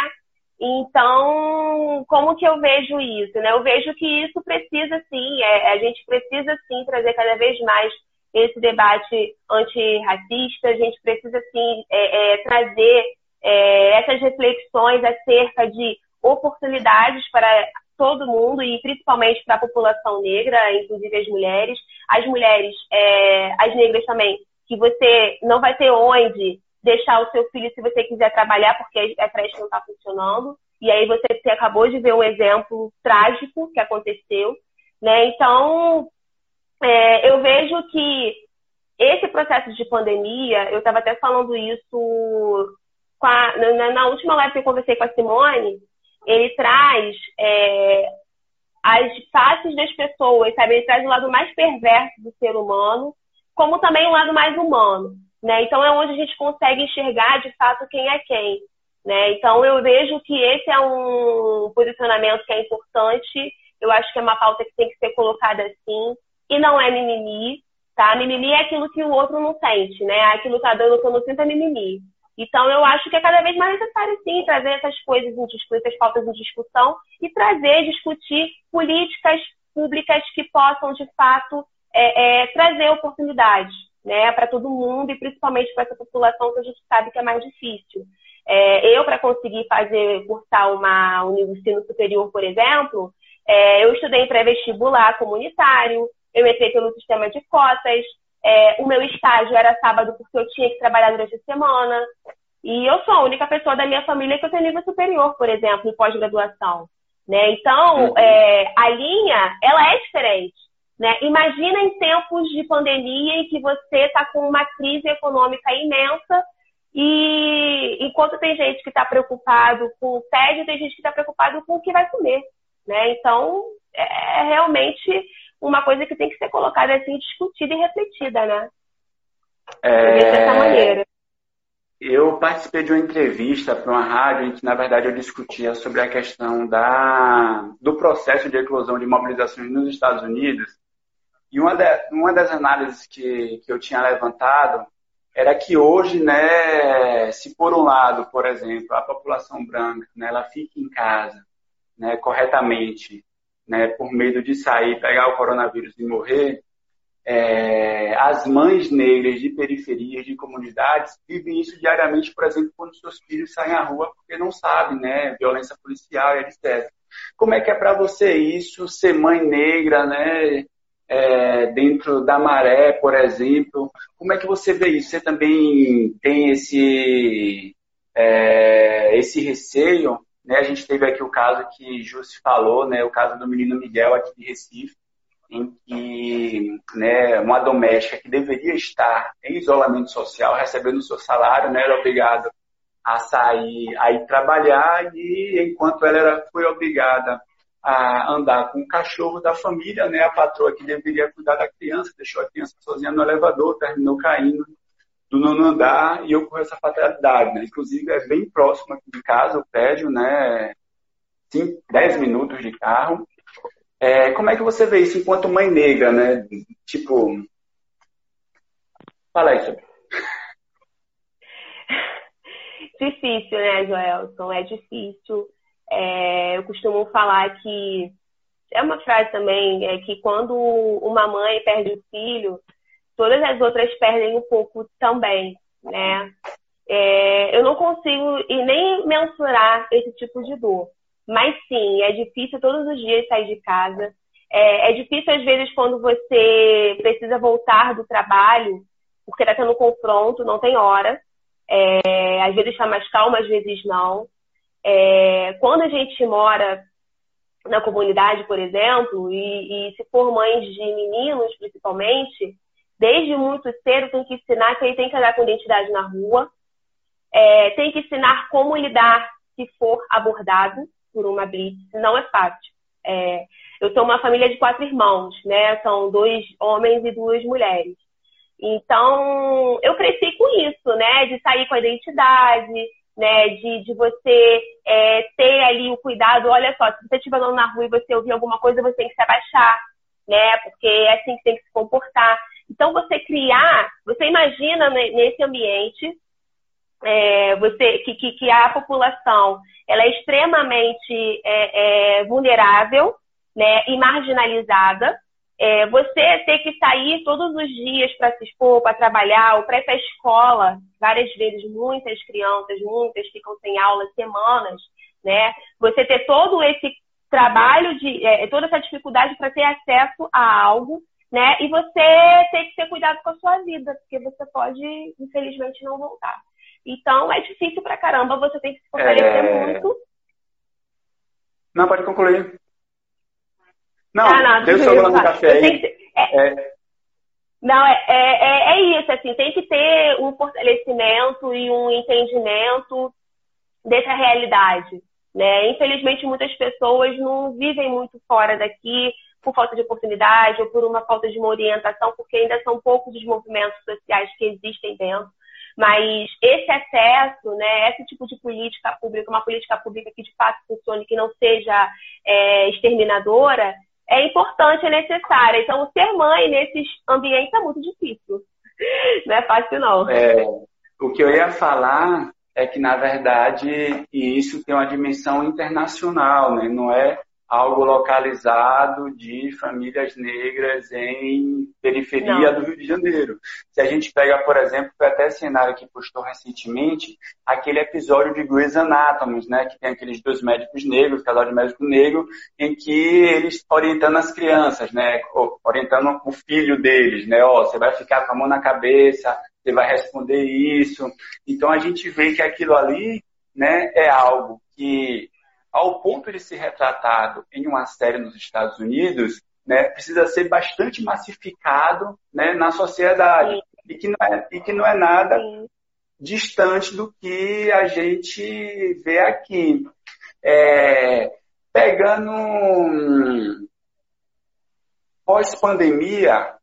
Então, como que eu vejo isso? Né? Eu vejo que isso precisa sim, é, a gente precisa sim trazer cada vez mais esse debate antirracista, a gente precisa sim é, é, trazer é, essas reflexões acerca de oportunidades para todo mundo e principalmente para a população negra, inclusive as mulheres. As mulheres, é, as negras também que você não vai ter onde deixar o seu filho se você quiser trabalhar, porque a creche não está funcionando. E aí você, você, acabou de ver um exemplo trágico que aconteceu. Né? Então, é, eu vejo que esse processo de pandemia, eu estava até falando isso a, na, na, última live que eu conversei com a Simone, ele traz é, as faces das pessoas, sabe? Ele traz o lado mais perverso do ser humano como também um lado mais humano. Né? Então é onde a gente consegue enxergar de fato quem é quem. Né? Então eu vejo que esse é um posicionamento que é importante. Eu acho que é uma pauta que tem que ser colocada assim. E não é mimimi, tá? Mimimi é aquilo que o outro não sente, né? Aquilo que tá que eu não sinto é mimimi. Então eu acho que é cada vez mais necessário sim trazer essas coisas em discussão, essas pautas em discussão e trazer, discutir políticas públicas que possam de fato é, é trazer oportunidades né, para todo mundo e principalmente para essa população que a gente sabe que é mais difícil. É, eu, para conseguir fazer, cursar uma, um ensino superior, por exemplo, é, eu estudei pré-vestibular comunitário, eu entrei pelo sistema de cotas, é, o meu estágio era sábado porque eu tinha que trabalhar durante a semana, e eu sou a única pessoa da minha família que eu tenho nível superior, por exemplo, em pós-graduação. Né? Então, uhum. é, a linha, ela é diferente. Né? Imagina em tempos de pandemia em que você está com uma crise econômica imensa e enquanto tem gente que está preocupado com o tédio, tem gente que está preocupado com o que vai comer. Né? Então, é realmente uma coisa que tem que ser colocada assim, discutida e refletida, né? É... Dessa maneira. Eu participei de uma entrevista para uma rádio em que, na verdade, eu discutia sobre a questão da, do processo de eclosão de mobilizações nos Estados Unidos e uma, de, uma das análises que, que eu tinha levantado era que hoje, né, se por um lado, por exemplo, a população branca, né, ela fica em casa, né, corretamente, né, por medo de sair, pegar o coronavírus e morrer, é, as mães negras de periferias, de comunidades, vivem isso diariamente, por exemplo, quando seus filhos saem à rua porque não sabem, né, violência policial, etc. Como é que é para você isso, ser mãe negra, né, é, dentro da maré, por exemplo. Como é que você vê isso? Você também tem esse, é, esse receio? Né? A gente teve aqui o caso que Júcio falou, né? o caso do menino Miguel aqui de Recife, em que né, uma doméstica que deveria estar em isolamento social, recebendo o seu salário, né, era obrigada a sair, a ir trabalhar e enquanto ela era, foi obrigada a andar com o cachorro da família, né? A patroa que deveria cuidar da criança, deixou a criança sozinha no elevador, terminou caindo do nono andar e ocorreu essa fatalidade, né? Inclusive é bem próximo aqui de casa, o prédio, né? 5, 10 minutos de carro. É, como é que você vê isso enquanto mãe negra, né? Tipo, fala aí sobre. Difícil, né, Joelson? É difícil. É, eu costumo falar que é uma frase também é que quando uma mãe perde o filho, todas as outras perdem um pouco também, né? É, eu não consigo e nem mensurar esse tipo de dor, mas sim, é difícil todos os dias sair de casa. É, é difícil às vezes quando você precisa voltar do trabalho, porque está tendo confronto, não tem hora. É, às vezes está mais calma, às vezes não. É, quando a gente mora na comunidade, por exemplo, e, e, se for mães de meninos, principalmente, desde muito cedo tem que ensinar que ele tem que andar com identidade na rua, é, tem que ensinar como lidar se for abordado por uma blitz, não é fácil. É, eu sou uma família de quatro irmãos, né? São dois homens e duas mulheres. Então, eu cresci com isso, né? De sair com a identidade, né? De, de você é, ter ali o cuidado. Olha só, se você estiver andando na rua e você ouvir alguma coisa, você tem que se abaixar, né? Porque é assim que tem que se comportar. Então, você criar, você imagina nesse ambiente é, você, que, que, que, a população ela é extremamente é, é, vulnerável né, e marginalizada. É, você ter que sair todos os dias para se expor, para trabalhar, ou para ir para a escola, várias vezes, muitas crianças, muitas ficam sem aula semanas, né? Você ter todo esse trabalho de, é, toda essa dificuldade para ter acesso a algo, né? E você ter que ter cuidado com a sua vida, porque você pode, infelizmente, não voltar. Então, é difícil pra caramba, você tem que se fortalecer é... muito. Não, pode concluir. Não, ah, não deu seu no café aí. Que... É... É... Não, é, é, é, isso, assim, tem que ter um fortalecimento e um entendimento dessa realidade, né? Infelizmente, muitas pessoas não vivem muito fora daqui por falta de oportunidade ou por uma falta de uma orientação, porque ainda são poucos os movimentos sociais que existem dentro. Mas esse acesso, né, esse tipo de política pública, uma política pública que de fato funcione, que não seja é, exterminadora, é importante, é necessária. Então, ser mãe nesses ambientes é muito difícil. Não é fácil, não. É, o que eu ia falar é que, na verdade, isso tem uma dimensão internacional, né? não é algo localizado de famílias negras em periferia Não. do Rio de Janeiro. Se a gente pega, por exemplo, foi até cenário que postou recentemente, aquele episódio de Grey's Anatomy, né, que tem aqueles dois médicos negros, casal de médico negro, em que eles orientando as crianças, né, orientando o filho deles, né, ó, você vai ficar com a mão na cabeça, você vai responder isso. Então a gente vê que aquilo ali, né, é algo que ao ponto de ser retratado em uma série nos Estados Unidos, né, precisa ser bastante massificado né, na sociedade. E que, não é, e que não é nada distante do que a gente vê aqui. É, pegando pós-pandemia,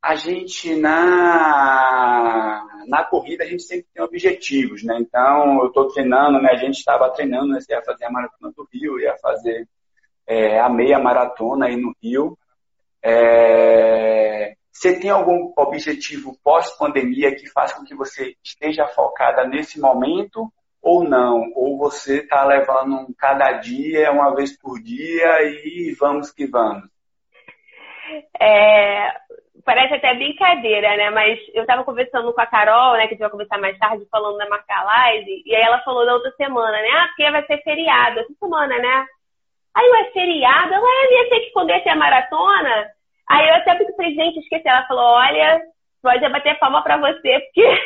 a gente na, na corrida a gente sempre tem objetivos, né? Então eu estou treinando, né? A gente estava treinando, né? Ia fazer a maratona do Rio, ia fazer é, a meia maratona aí no Rio. É, você tem algum objetivo pós-pandemia que faz com que você esteja focada nesse momento ou não? Ou você está levando um cada dia, uma vez por dia e vamos que vamos? É, parece até brincadeira, né? Mas eu tava conversando com a Carol, né? Que a gente vai conversar mais tarde, falando da marca live. E aí ela falou da outra semana, né? Ah, porque vai ser feriado. Essa semana, né? Aí, ué, feriado? Ela ia ter que esconder ser a maratona? Aí eu até falei, gente, esqueci. Ela falou, olha, pode bater palma pra você, porque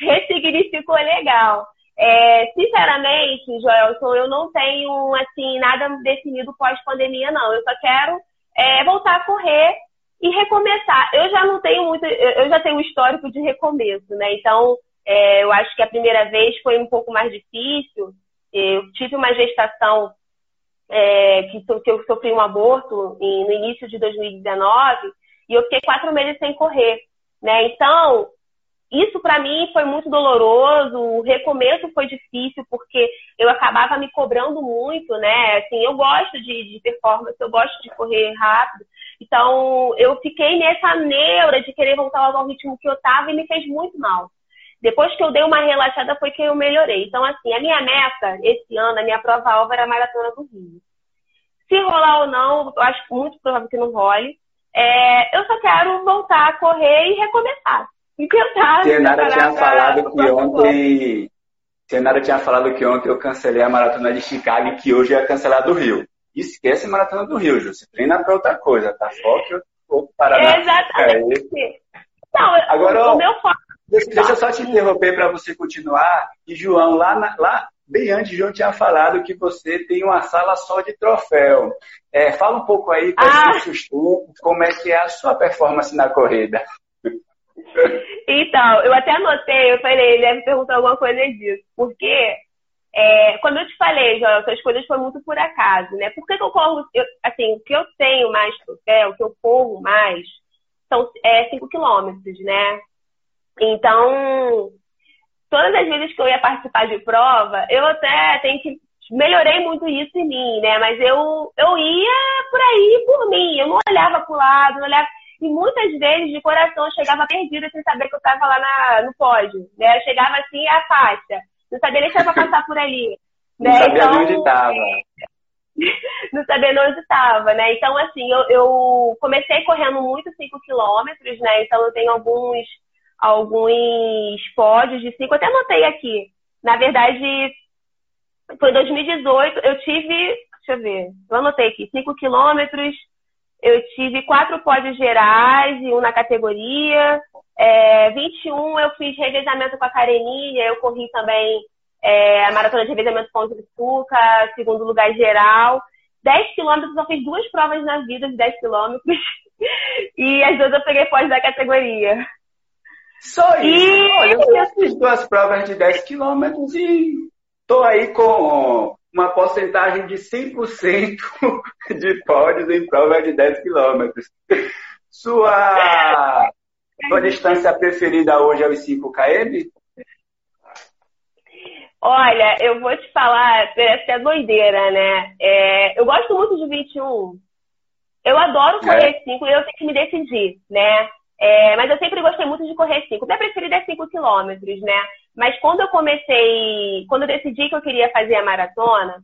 ressignificou legal. É, sinceramente, Joelson, eu não tenho, assim, nada definido pós-pandemia, não. Eu só quero é, voltar a correr e recomeçar. Eu já não tenho muito, eu já tenho um histórico de recomeço, né? Então, é, eu acho que a primeira vez foi um pouco mais difícil. Eu tive uma gestação é, que, que, eu sofri um aborto em, no início de 2019 e eu fiquei quatro meses sem correr, né? Então, isso para mim foi muito doloroso, o recomeço foi difícil porque eu acabava me cobrando muito, né? Assim, eu gosto de, de performance, eu gosto de correr rápido, então, eu fiquei nessa neura de querer voltar ao ritmo que eu estava e me fez muito mal. Depois que eu dei uma relaxada foi que eu melhorei. Então, assim, a minha meta esse ano, a minha prova-alvo era a Maratona do Rio. Se rolar ou não, eu acho muito provável que não role. É, eu só quero voltar a correr e recomeçar. E tentar. Senara tinha falado que ontem. Senara tinha falado que ontem eu cancelei a maratona de Chicago e que hoje ia cancelar do Rio esquece a Maratona do Rio, Ju. Se treina para outra coisa, tá? Foque ou Paraná. Exatamente. É Não, Agora, o meu foco... Deixa, deixa eu só te interromper para você continuar. E, João, lá, na, lá bem antes, João tinha falado que você tem uma sala só de troféu. É, fala um pouco aí quais ah. são os tempos, como é que é a sua performance na corrida. Então, eu até anotei, eu falei, ele deve perguntar alguma coisa disso. Porque É, como eu te falei, Joel, essas coisas foram muito por acaso, né? Por que, que eu corro, eu, assim, o que eu tenho mais é, o que eu corro mais são 5 é, quilômetros, né? Então, todas as vezes que eu ia participar de prova, eu até tenho que melhorei muito isso em mim, né? Mas eu, eu ia por aí por mim, eu não olhava pro lado, não olhava. E muitas vezes, de coração, eu chegava perdida sem saber que eu estava lá na, no pódio. Né? Eu chegava assim, a faixa. Não sabia nem se ia passar por ali. Né? Não sabia então, onde estava. não sabia onde estava, né? Então, assim, eu, eu comecei correndo muito 5 quilômetros, né? Então, eu tenho alguns, alguns pódios de 5. Até anotei aqui. Na verdade, foi em 2018, eu tive, deixa eu ver, eu anotei aqui, 5 quilômetros, eu tive quatro pódios gerais e um na categoria. É, 21 eu fiz revezamento com a Kareninha, eu corri também é, a maratona de revezamento com o Suca, segundo lugar geral. 10 quilômetros, eu fiz duas provas na vida de 10 quilômetros. e as duas eu peguei pódio da categoria. Só isso. E... Olha, eu fiz duas provas de 10 quilômetros e tô aí com uma porcentagem de 100% de pódios em prova de 10 quilômetros. Sua, sua distância preferida hoje é os 5 km? Olha, eu vou te falar, parece que é doideira, né? É, eu gosto muito de 21. Eu adoro correr é. 5 e eu tenho que me decidir, né? É, mas eu sempre gostei muito de correr 5. Minha preferida é 5 quilômetros, né? Mas quando eu comecei, quando eu decidi que eu queria fazer a maratona,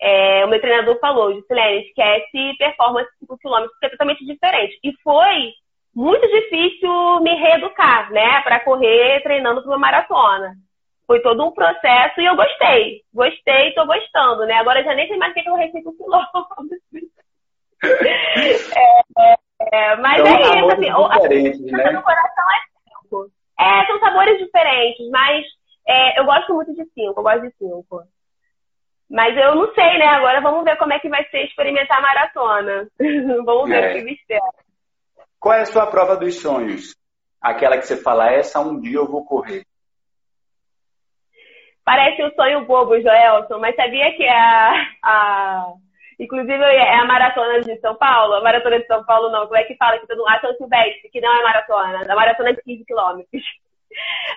é, o meu treinador falou, Gisilene, esquece performance 5 km, porque é totalmente diferente. E foi muito difícil me reeducar, né, para correr treinando para uma maratona. Foi todo um processo e eu gostei. Gostei, estou gostando, né? Agora já nem sei mais o que é correr 5 km. é, é, mas é isso, assim, a né? no coração é 5. É, são sabores diferentes, mas é, eu gosto muito de 5, eu gosto de 5. Mas eu não sei, né? Agora vamos ver como é que vai ser experimentar a maratona. vamos ver é. o que me espera. Qual é a sua prova dos sonhos? Aquela que você fala, essa um dia eu vou correr. Parece um sonho bobo, Joelson, mas sabia que é a, a... Inclusive, é a maratona de São Paulo. A maratona de São Paulo, não. Como é que fala que todo mundo. A São Silvestre, que não é maratona. A maratona de 15 quilômetros.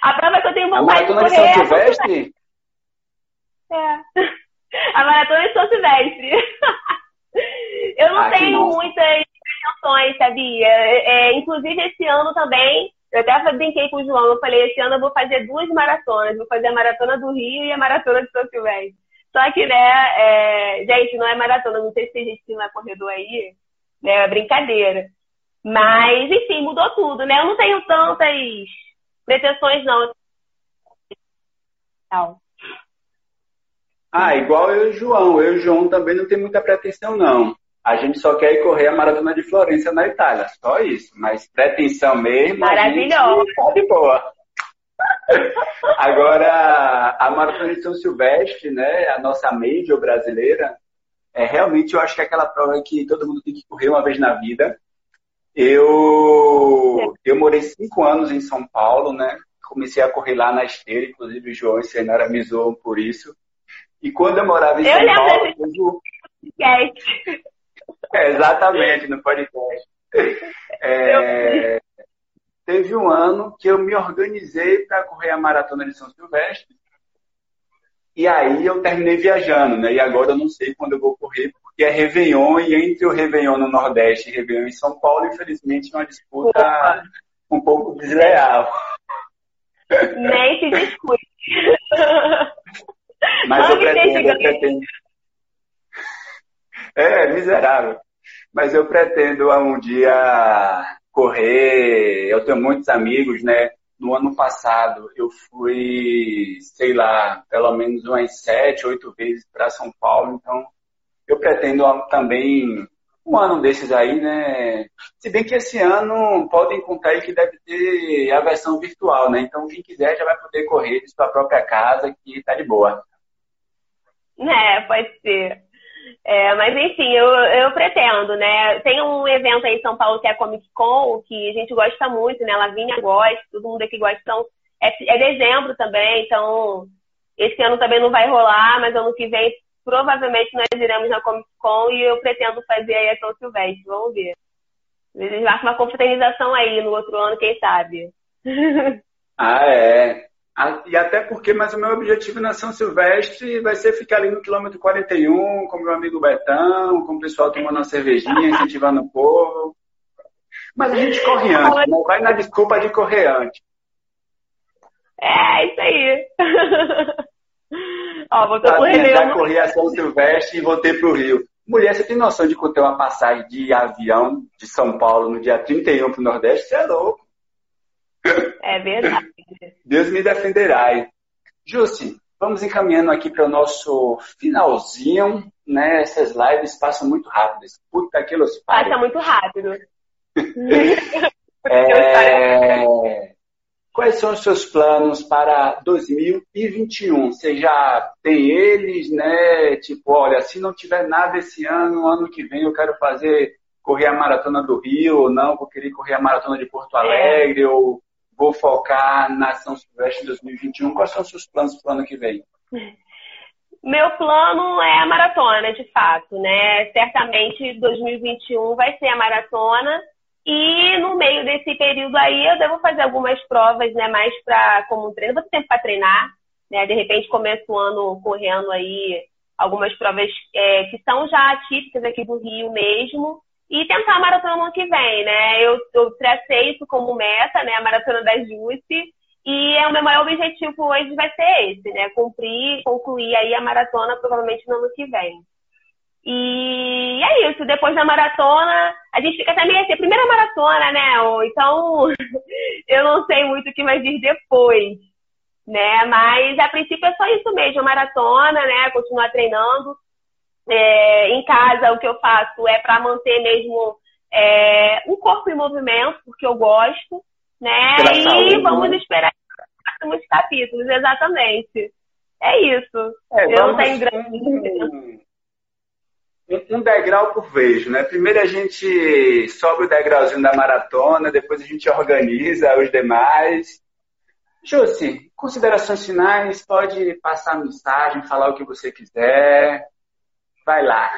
A prova que eu tenho vontade de correr. A maratona de São é Silvestre? É. A maratona de São Silvestre. eu não ah, tenho muitas pretensões, sabia? É, inclusive, esse ano também, eu até brinquei com o João, eu falei, esse ano eu vou fazer duas maratonas. Vou fazer a maratona do Rio e a maratona de São Silvestre. Só que, né, é... gente, não é maratona, não sei se tem gente que não é corredor aí, né, é brincadeira. Mas, enfim, mudou tudo, né? Eu não tenho tantas pretensões, não. Não. Ah, igual eu e o João. Eu e o João também não tem muita pretensão, não. A gente só quer ir correr a Maratona de Florença na Itália, só isso. Mas pretensão mesmo. Maravilhoso. Tá de boa. Agora, a Maratona de São Silvestre, né, a nossa major brasileira, é realmente eu acho que é aquela prova que todo mundo tem que correr uma vez na vida. Eu, eu morei cinco anos em São Paulo, né? Comecei a correr lá na esteira, inclusive o João e o Senhora me zoam por isso. E quando eu morava em eu São Paulo. Eu. É, exatamente, no podcast. É, teve um ano que eu me organizei para correr a maratona de São Silvestre. E aí eu terminei viajando, né? E agora eu não sei quando eu vou correr, porque é Réveillon, e entre o Réveillon no Nordeste e Réveillon em São Paulo, infelizmente, é uma disputa Opa. um pouco desleal. Nem se discute. Mas eu pretendo, eu pretendo. É, miserável. Mas eu pretendo um dia correr. Eu tenho muitos amigos, né? No ano passado eu fui, sei lá, pelo menos umas sete, oito vezes para São Paulo. Então eu pretendo também um ano desses aí, né? Se bem que esse ano podem contar aí que deve ter a versão virtual, né? Então quem quiser já vai poder correr de sua própria casa, que tá de boa. É, pode ser. É, mas enfim, eu, eu pretendo, né? Tem um evento aí em São Paulo que é a Comic Con, que a gente gosta muito, né? Lavínia gosta, todo mundo aqui gosta. Então, é, é dezembro também, então Esse ano também não vai rolar, mas ano que vem provavelmente nós iremos na Comic Con e eu pretendo fazer aí a São Silvestre. Vamos ver. Eles marcam uma confraternização aí no outro ano, quem sabe. ah, é. E até porque, mas o meu objetivo na São Silvestre vai ser ficar ali no quilômetro 41, com meu amigo Betão, com o pessoal tomando uma cervejinha, incentivando o povo. Mas a gente corre antes, não vai na desculpa de correr antes. É, isso aí. Ó, voltou pro Rio. Já corri a São Silvestre e voltei pro Rio. Mulher, você tem noção de quanto é uma passagem de avião de São Paulo no dia 31 pro Nordeste? Você é louco. É verdade. Deus me defenderá. Jussi, vamos encaminhando aqui para o nosso finalzinho, né? Essas lives passam muito rápido. Puta que los Passa muito rápido. é... Quais são os seus planos para 2021? Você já tem eles, né? Tipo, olha, se não tiver nada esse ano, ano que vem eu quero fazer correr a maratona do Rio, ou não, vou querer correr a maratona de Porto Alegre, é. ou vou focar na São Silvestre 2021. Quais são os seus planos para o ano que vem? Meu plano é a maratona, de fato, né? Certamente 2021 vai ser a maratona. E no meio desse período aí eu devo fazer algumas provas, né, mais para como treino, vou ter tempo para treinar, né? De repente começo o ano correndo aí algumas provas é, que são já atípicas aqui do Rio mesmo e tentar a maratona no ano que vem, né? Eu, eu tracei isso como meta, né? A maratona da Jusce e é o meu maior objetivo hoje vai ser esse, né? Cumprir, concluir aí a maratona provavelmente no ano que vem. E é isso, depois da maratona, a gente fica até meio assim, primeira maratona, né? Então, eu não sei muito o que vai vir depois, né? Mas a princípio é só isso mesmo, a maratona, né? Continuar treinando. É, em casa, o que eu faço é para manter mesmo é, um corpo em movimento, porque eu gosto, né? Pela e saúde, vamos né? esperar os próximos capítulos, exatamente. É isso. É, eu não tenho grande um degrau por vez, né? Primeiro a gente sobe o degrauzinho da maratona, depois a gente organiza os demais. Jussi, considerações finais, pode passar a mensagem, falar o que você quiser. Vai lá.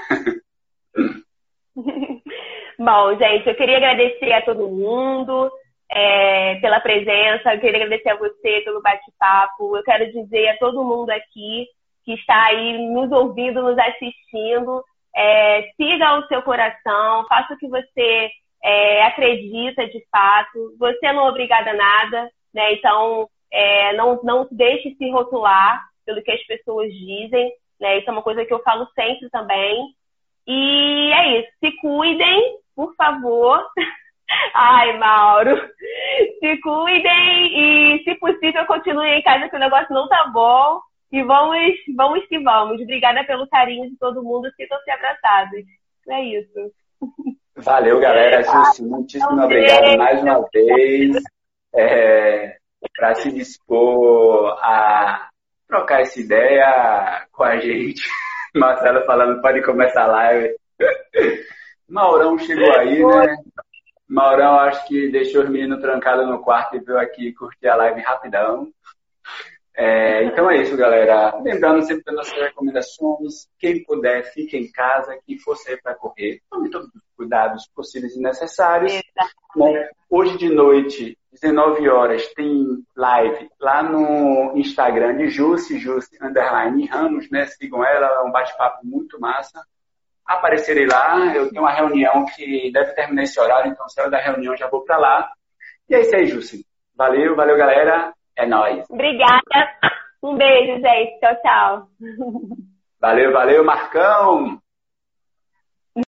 Bom, gente, eu queria agradecer a todo mundo é, pela presença, eu queria agradecer a você pelo bate-papo. Eu quero dizer a todo mundo aqui que está aí nos ouvindo, nos assistindo, é, siga o seu coração, faça o que você é, acredita de fato. Você não é obrigada a nada, né? Então, é, não, não deixe se rotular pelo que as pessoas dizem, né? Isso é uma coisa que eu falo sempre também. E é isso. Se cuidem, por favor. Ai, Mauro. Se cuidem e, se possível, continuem em casa que o negócio não tá bom. E vamos, vamos que vamos. Obrigada pelo carinho de todo mundo. Sintam-se abraçados. É isso. Valeu, galera. Jussi, muitíssimo obrigado mais uma vez é, para se dispor a trocar essa ideia com a gente. Marcelo falando, pode começar a live. Maurão chegou aí, né? Maurão acho que deixou os meninos trancados no quarto e veio aqui curtir a live rapidão. É, então é isso, galera. Lembrando sempre das nossas recomendações. Quem puder, fique em casa. Quem for sair para correr, tome todos os cuidados possíveis e necessários. Bom, hoje de noite, 19 horas, tem live lá no Instagram de Jussi, Jussi Underline Ramos, né? Sigam ela, é um bate-papo muito massa. Aparecerei lá, eu tenho uma reunião que deve terminar esse horário, então é da reunião já vou para lá. E é isso aí, Jussi. Valeu, valeu, galera. É nóis. Obrigada. Um beijo, gente. Tchau, tchau. Valeu, valeu, Marcão.